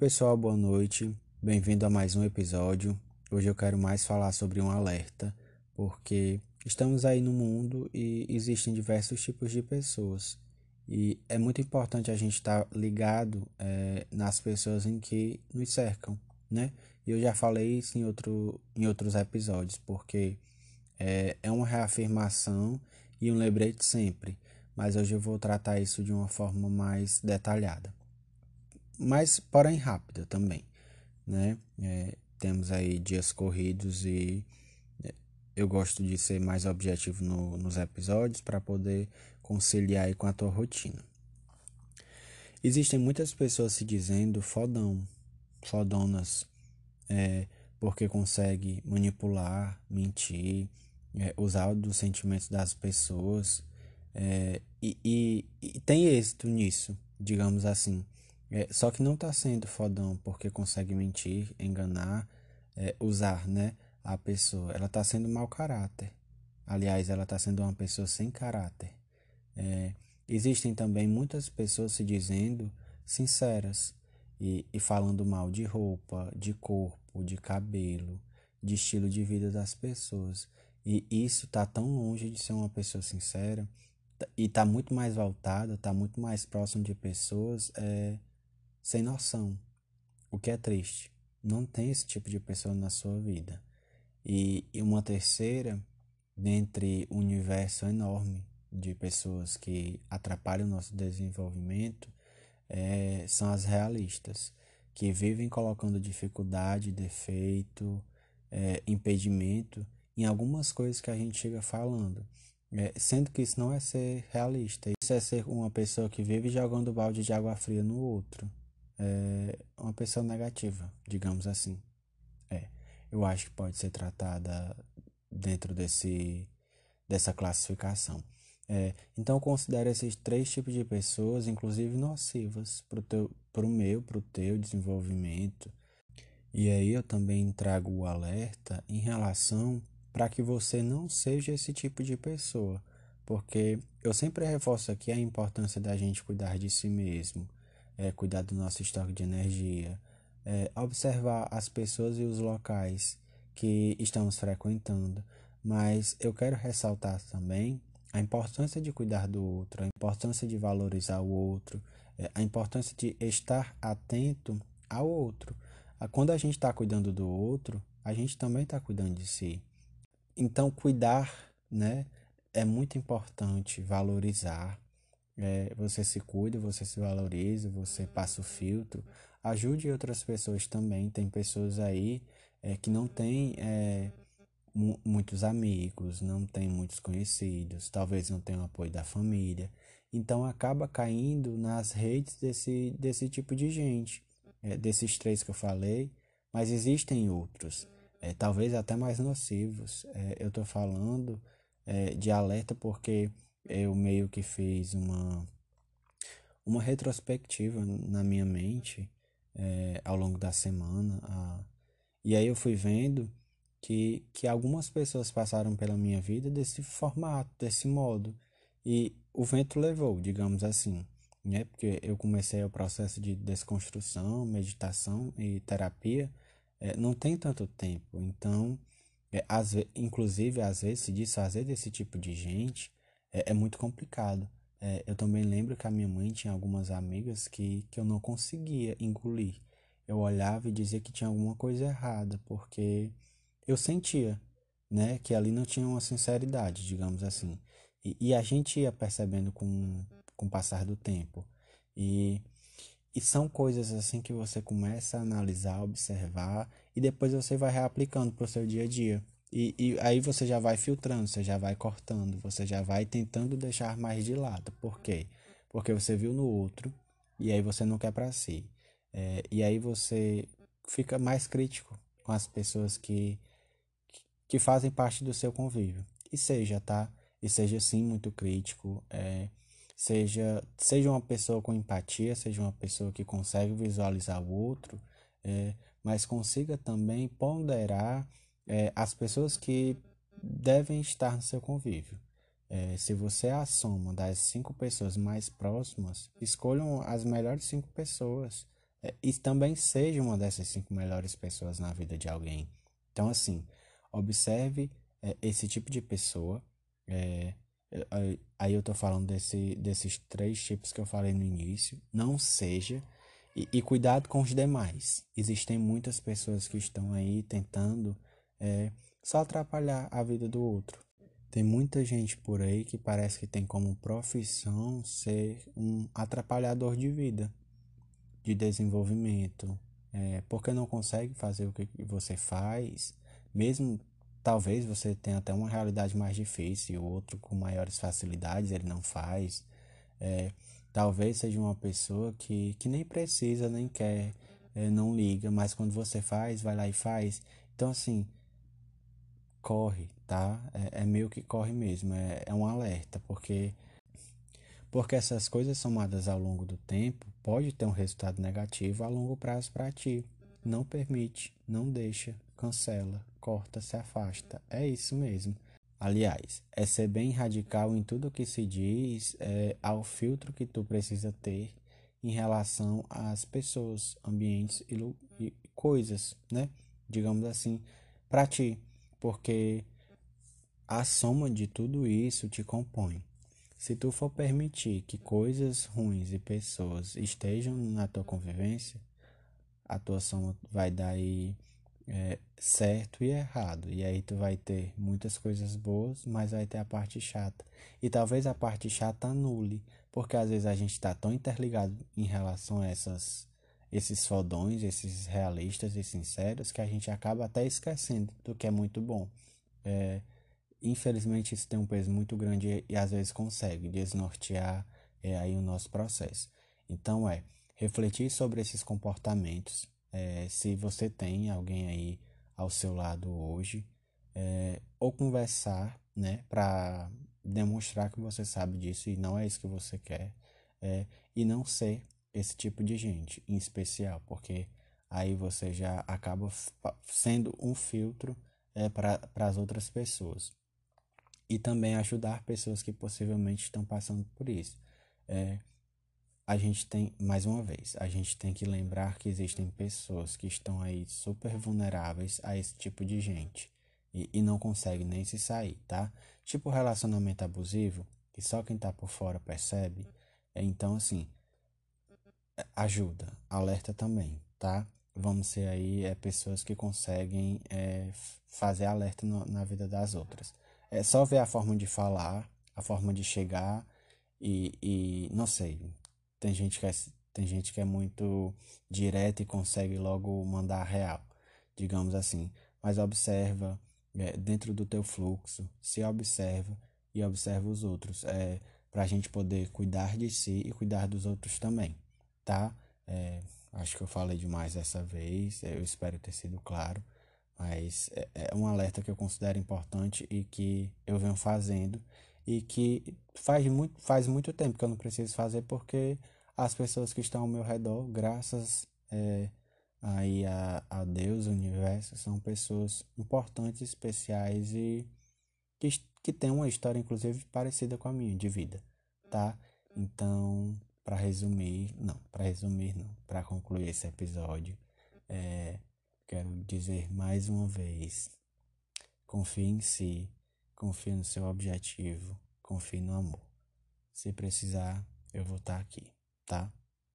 pessoal, boa noite. Bem-vindo a mais um episódio. Hoje eu quero mais falar sobre um alerta, porque estamos aí no mundo e existem diversos tipos de pessoas. E é muito importante a gente estar ligado é, nas pessoas em que nos cercam, né? E eu já falei isso em, outro, em outros episódios, porque é, é uma reafirmação e um lembrete sempre. Mas hoje eu vou tratar isso de uma forma mais detalhada mas porém rápida também, né? É, temos aí dias corridos e é, eu gosto de ser mais objetivo no, nos episódios para poder conciliar aí com a tua rotina. Existem muitas pessoas se dizendo fodão, fodonas, é, porque consegue manipular, mentir, é, usar dos sentimentos das pessoas é, e, e, e tem êxito nisso, digamos assim. É, só que não está sendo fodão porque consegue mentir, enganar, é, usar né, a pessoa. Ela está sendo mau caráter. Aliás, ela está sendo uma pessoa sem caráter. É, existem também muitas pessoas se dizendo sinceras e, e falando mal de roupa, de corpo, de cabelo, de estilo de vida das pessoas. E isso está tão longe de ser uma pessoa sincera e está muito mais voltada, está muito mais próximo de pessoas é, sem noção, o que é triste. Não tem esse tipo de pessoa na sua vida. E, e uma terceira, dentre um universo enorme de pessoas que atrapalham o nosso desenvolvimento, é, são as realistas, que vivem colocando dificuldade, defeito, é, impedimento em algumas coisas que a gente chega falando. É, sendo que isso não é ser realista, isso é ser uma pessoa que vive jogando balde de água fria no outro é uma pessoa negativa, digamos assim. É, eu acho que pode ser tratada dentro desse, dessa classificação. É, então, considere esses três tipos de pessoas, inclusive nocivas, para o meu, para o teu desenvolvimento. E aí eu também trago o alerta em relação para que você não seja esse tipo de pessoa, porque eu sempre reforço aqui a importância da gente cuidar de si mesmo é, cuidar do nosso estoque de energia, é, observar as pessoas e os locais que estamos frequentando. Mas eu quero ressaltar também a importância de cuidar do outro, a importância de valorizar o outro, é, a importância de estar atento ao outro. Quando a gente está cuidando do outro, a gente também está cuidando de si. Então, cuidar né, é muito importante, valorizar, é, você se cuida, você se valoriza, você passa o filtro. Ajude outras pessoas também. Tem pessoas aí é, que não têm é, muitos amigos, não têm muitos conhecidos, talvez não tenham apoio da família. Então acaba caindo nas redes desse, desse tipo de gente, é, desses três que eu falei, mas existem outros, é, talvez até mais nocivos. É, eu estou falando de alerta porque eu meio que fiz uma, uma retrospectiva na minha mente é, ao longo da semana. A, e aí eu fui vendo que, que algumas pessoas passaram pela minha vida desse formato, desse modo. E o vento levou, digamos assim, né? Porque eu comecei o processo de desconstrução, meditação e terapia é, não tem tanto tempo. Então, é, inclusive, às vezes, se desfazer desse tipo de gente é, é muito complicado. É, eu também lembro que a minha mãe tinha algumas amigas que, que eu não conseguia engolir. Eu olhava e dizia que tinha alguma coisa errada, porque eu sentia, né, que ali não tinha uma sinceridade, digamos assim. E, e a gente ia percebendo com, com o passar do tempo. E, e são coisas assim que você começa a analisar, observar, e depois você vai reaplicando para o seu dia a dia. E, e aí você já vai filtrando, você já vai cortando, você já vai tentando deixar mais de lado. Por quê? Porque você viu no outro e aí você não quer para si. É, e aí você fica mais crítico com as pessoas que, que fazem parte do seu convívio. E seja, tá? E seja sim muito crítico. É, seja, seja uma pessoa com empatia, seja uma pessoa que consegue visualizar o outro, é, mas consiga também ponderar é, as pessoas que devem estar no seu convívio. É, se você é a soma das cinco pessoas mais próximas, escolham as melhores cinco pessoas. é, e também seja uma dessas cinco melhores pessoas na vida de alguém. Então, assim, observe é, esse tipo de pessoa. É, é aí eu tô falando desse, desses três tipos que eu falei no início. Não seja. E, e cuidado com os demais. Existem muitas pessoas que estão aí tentando é, só atrapalhar a vida do outro. Tem muita gente por aí que parece que tem como profissão ser um atrapalhador de vida, de desenvolvimento, é, porque não consegue fazer o que você faz, mesmo talvez você tenha até uma realidade mais difícil, e outro com maiores facilidades ele não faz. É, talvez seja uma pessoa que, que nem precisa, nem quer, é, não liga, mas quando você faz, vai lá e faz. Então, assim, corre, tá? É, é meio que corre mesmo, é, é um alerta, porque porque essas coisas somadas ao longo do tempo pode ter um resultado negativo a longo prazo para ti. Não permite, não deixa, cancela, corta, se afasta. É isso mesmo. Aliás, é ser bem radical em tudo que se diz é, ao filtro que tu precisa ter em relação às pessoas, ambientes e, e coisas, né? Digamos assim, para ti porque a soma de tudo isso te compõe. Se tu for permitir que coisas ruins e pessoas estejam na tua convivência, a tua soma vai dar aí é, certo e errado. E aí tu vai ter muitas coisas boas, mas vai ter a parte chata. E talvez a parte chata anule, porque às vezes a gente está tão interligado em relação a essas esses fodões, esses realistas e sinceros, que a gente acaba até esquecendo do que é muito bom. É, infelizmente, isso tem um peso muito grande e, às vezes consegue desnortear é, aí o nosso processo. Então, é refletir sobre esses comportamentos. É, se você tem alguém aí ao seu lado hoje, é, ou conversar, né, para demonstrar que você sabe disso e não é isso que você quer, é, e não ser esse tipo de gente em especial, porque aí você já acaba sendo um filtro é, para as outras pessoas. E também ajudar pessoas que possivelmente estão passando por isso. É, a gente tem, mais uma vez, a gente tem que lembrar que existem pessoas que estão aí super vulneráveis a esse tipo de gente e, e não conseguem nem se sair, tá? Tipo relacionamento abusivo, que só quem tá por fora percebe. É, então, assim, ajuda, alerta também, tá? Vamos ser aí é, pessoas que conseguem é, fazer alerta no, na vida das outras. É só ver a forma de falar, a forma de chegar e, e não sei, tem gente que é, tem gente que é muito direta e consegue logo mandar real, digamos assim. Mas observa é, dentro do teu fluxo, se observa e observa os outros, é, para a gente poder cuidar de si e cuidar dos outros também tá? É, acho que eu falei demais dessa vez, eu espero ter sido claro, mas é, é um alerta que eu considero importante e que eu venho fazendo e que faz muito, faz muito tempo que eu não preciso fazer porque as pessoas que estão ao meu redor, graças é, aí a, a Deus, o universo, são pessoas importantes, especiais e que, que têm uma história, inclusive, parecida com a minha, de vida, tá? Então, para resumir, não, para resumir não, para concluir esse episódio, é, quero dizer mais uma vez, confie em si, confie no seu objetivo, confie no amor. Se precisar, eu vou estar aqui, tá?